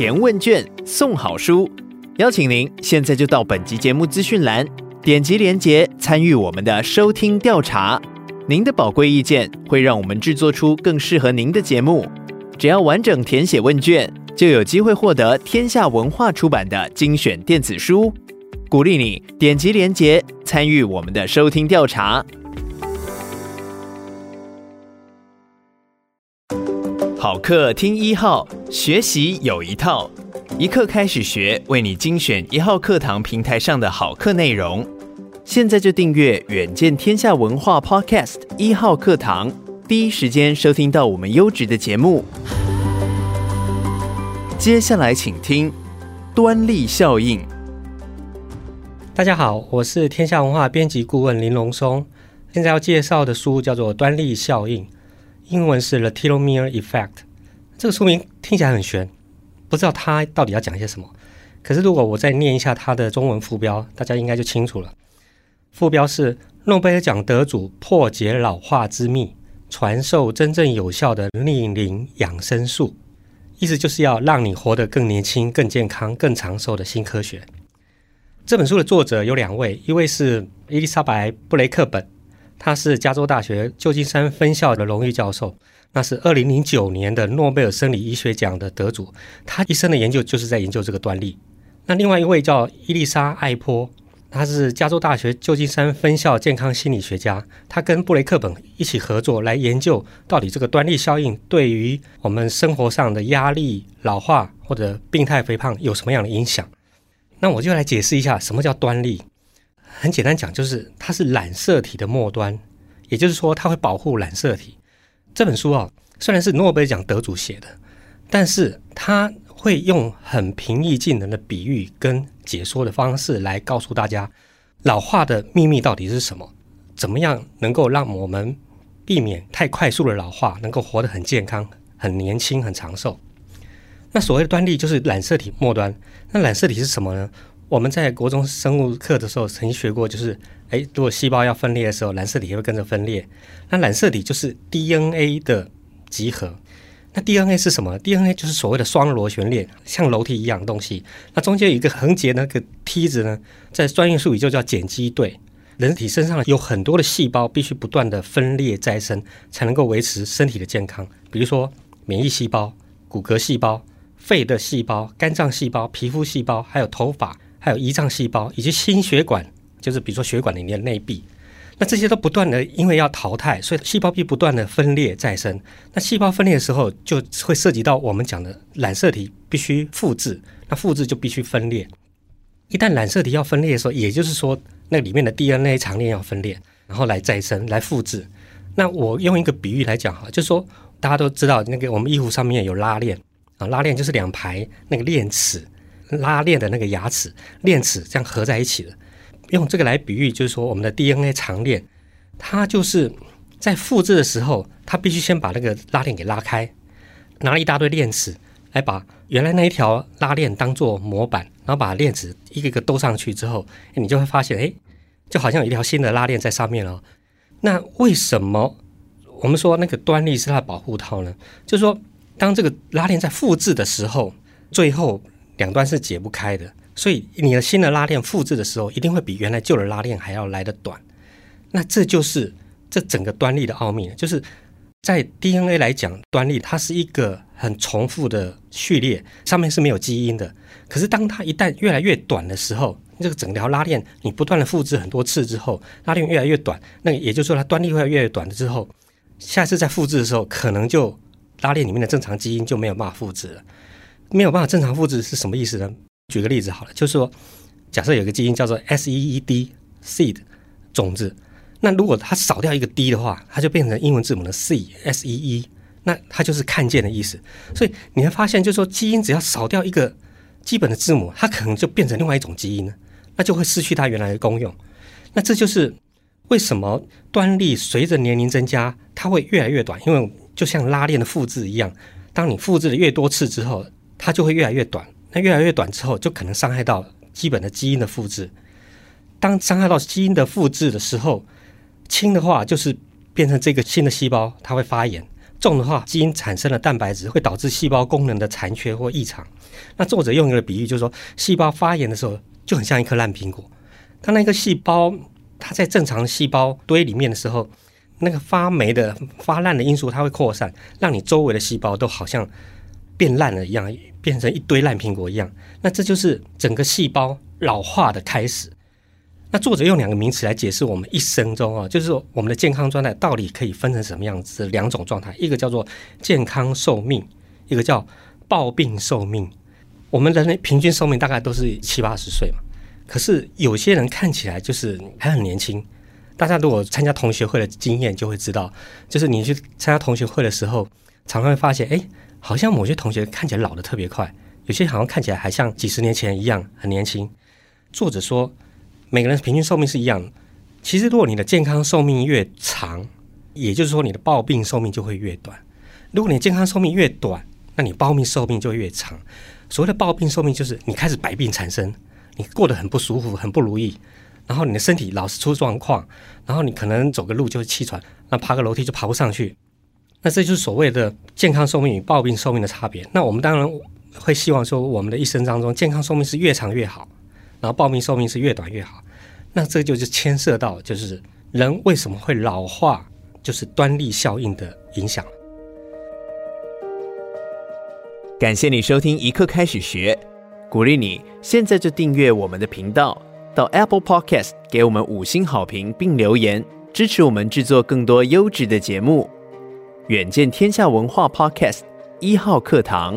填问卷送好书，邀请您现在就到本集节目资讯栏点击连结参与我们的收听调查。您的宝贵意见会让我们制作出更适合您的节目。只要完整填写问卷，就有机会获得天下文化出版的精选电子书。鼓励你点击连结参与我们的收听调查。好课听一号，学习有一套，一课开始学，为你精选一号课堂平台上的好课内容。现在就订阅远见天下文化 Podcast 一号课堂，第一时间收听到我们优质的节目。接下来请听端粒效应。大家好，我是天下文化编辑顾问林龙松。现在要介绍的书叫做《端粒效应》，英文是《The Telomere Effect》。这个书名听起来很玄，不知道它到底要讲些什么。可是如果我再念一下它的中文副标，大家应该就清楚了。副标是“诺贝尔奖得主破解老化之秘，传授真正有效的逆龄养生术”，意思就是要让你活得更年轻、更健康、更长寿的新科学。这本书的作者有两位，一位是伊丽莎白·布雷克本，他是加州大学旧金山分校的荣誉教授，那是二零零九年的诺贝尔生理医学奖的得主，他一生的研究就是在研究这个端粒。那另外一位叫伊丽莎·艾波，他是加州大学旧金山分校健康心理学家，他跟布雷克本一起合作来研究到底这个端粒效应对于我们生活上的压力、老化或者病态肥胖有什么样的影响。那我就来解释一下什么叫端粒。很简单讲，就是它是染色体的末端，也就是说它会保护染色体。这本书啊，虽然是诺贝尔奖得主写的，但是他会用很平易近人的比喻跟解说的方式来告诉大家，老化的秘密到底是什么？怎么样能够让我们避免太快速的老化，能够活得很健康、很年轻、很长寿？那所谓的端粒就是染色体末端。那染色体是什么呢？我们在国中生物课的时候曾经学过，就是，诶，如果细胞要分裂的时候，染色体也会跟着分裂。那染色体就是 DNA 的集合。那 DNA 是什么？DNA 就是所谓的双螺旋链，像楼梯一样的东西。那中间有一个横截那个梯子呢，在专业术语就叫碱基对。人体身上有很多的细胞，必须不断的分裂再生，才能够维持身体的健康。比如说免疫细胞、骨骼细胞。肺的细胞、肝脏细胞、皮肤细胞，还有头发，还有胰脏细胞，以及心血管，就是比如说血管里面的内壁，那这些都不断的因为要淘汰，所以细胞壁不断的分裂再生。那细胞分裂的时候，就会涉及到我们讲的染色体必须复制，那复制就必须分裂。一旦染色体要分裂的时候，也就是说那里面的 DNA 长链要分裂，然后来再生、来复制。那我用一个比喻来讲哈，就是说大家都知道那个我们衣服上面有拉链。啊，拉链就是两排那个链齿，拉链的那个牙齿，链齿这样合在一起的。用这个来比喻，就是说我们的 DNA 长链，它就是在复制的时候，它必须先把那个拉链给拉开，拿了一大堆链齿来把原来那一条拉链当做模板，然后把链齿一个一个兜上去之后，你就会发现，哎，就好像有一条新的拉链在上面了。那为什么我们说那个端粒是它的保护套呢？就是说。当这个拉链在复制的时候，最后两端是解不开的，所以你的新的拉链复制的时候，一定会比原来旧的拉链还要来得短。那这就是这整个端粒的奥秘，就是在 DNA 来讲，端粒它是一个很重复的序列，上面是没有基因的。可是当它一旦越来越短的时候，这个整条拉链你不断的复制很多次之后，拉链越来越短，那也就是说它端粒会越来越短了之后，下次再复制的时候，可能就拉链里面的正常基因就没有办法复制了，没有办法正常复制是什么意思呢？举个例子好了，就是说，假设有个基因叫做 S E E D seed 种子，那如果它少掉一个 D 的话，它就变成英文字母的 C S E E，那它就是看见的意思。所以你会发现，就是说基因只要少掉一个基本的字母，它可能就变成另外一种基因了，那就会失去它原来的功用。那这就是为什么端粒随着年龄增加，它会越来越短，因为就像拉链的复制一样，当你复制的越多次之后，它就会越来越短。那越来越短之后，就可能伤害到基本的基因的复制。当伤害到基因的复制的时候，轻的话就是变成这个新的细胞，它会发炎；重的话，基因产生的蛋白质会导致细胞功能的残缺或异常。那作者用一个比喻，就是说，细胞发炎的时候就很像一颗烂苹果。当那个细胞它在正常细胞堆里面的时候，那个发霉的、发烂的因素它会扩散，让你周围的细胞都好像变烂了一样，变成一堆烂苹果一样。那这就是整个细胞老化的开始。那作者用两个名词来解释我们一生中啊，就是说我们的健康状态到底可以分成什么样子？两种状态，一个叫做健康寿命，一个叫暴病寿命。我们人类平均寿命大概都是七八十岁嘛，可是有些人看起来就是还很年轻。大家如果参加同学会的经验就会知道，就是你去参加同学会的时候，常常会发现，哎，好像某些同学看起来老得特别快，有些好像看起来还像几十年前一样很年轻。作者说。每个人平均寿命是一样的。其实，如果你的健康寿命越长，也就是说你的暴病寿命就会越短。如果你健康寿命越短，那你暴病寿命就越长。所谓的暴病寿命，就是你开始百病缠身，你过得很不舒服、很不如意，然后你的身体老是出状况，然后你可能走个路就会气喘，那爬个楼梯就爬不上去。那这就是所谓的健康寿命与暴病寿命的差别。那我们当然会希望说，我们的一生当中健康寿命是越长越好。然后暴病寿命是越短越好，那这就是牵涉到就是人为什么会老化，就是端粒效应的影响。感谢你收听一刻开始学，鼓励你现在就订阅我们的频道，到 Apple Podcast 给我们五星好评并留言，支持我们制作更多优质的节目。远见天下文化 Podcast 一号课堂。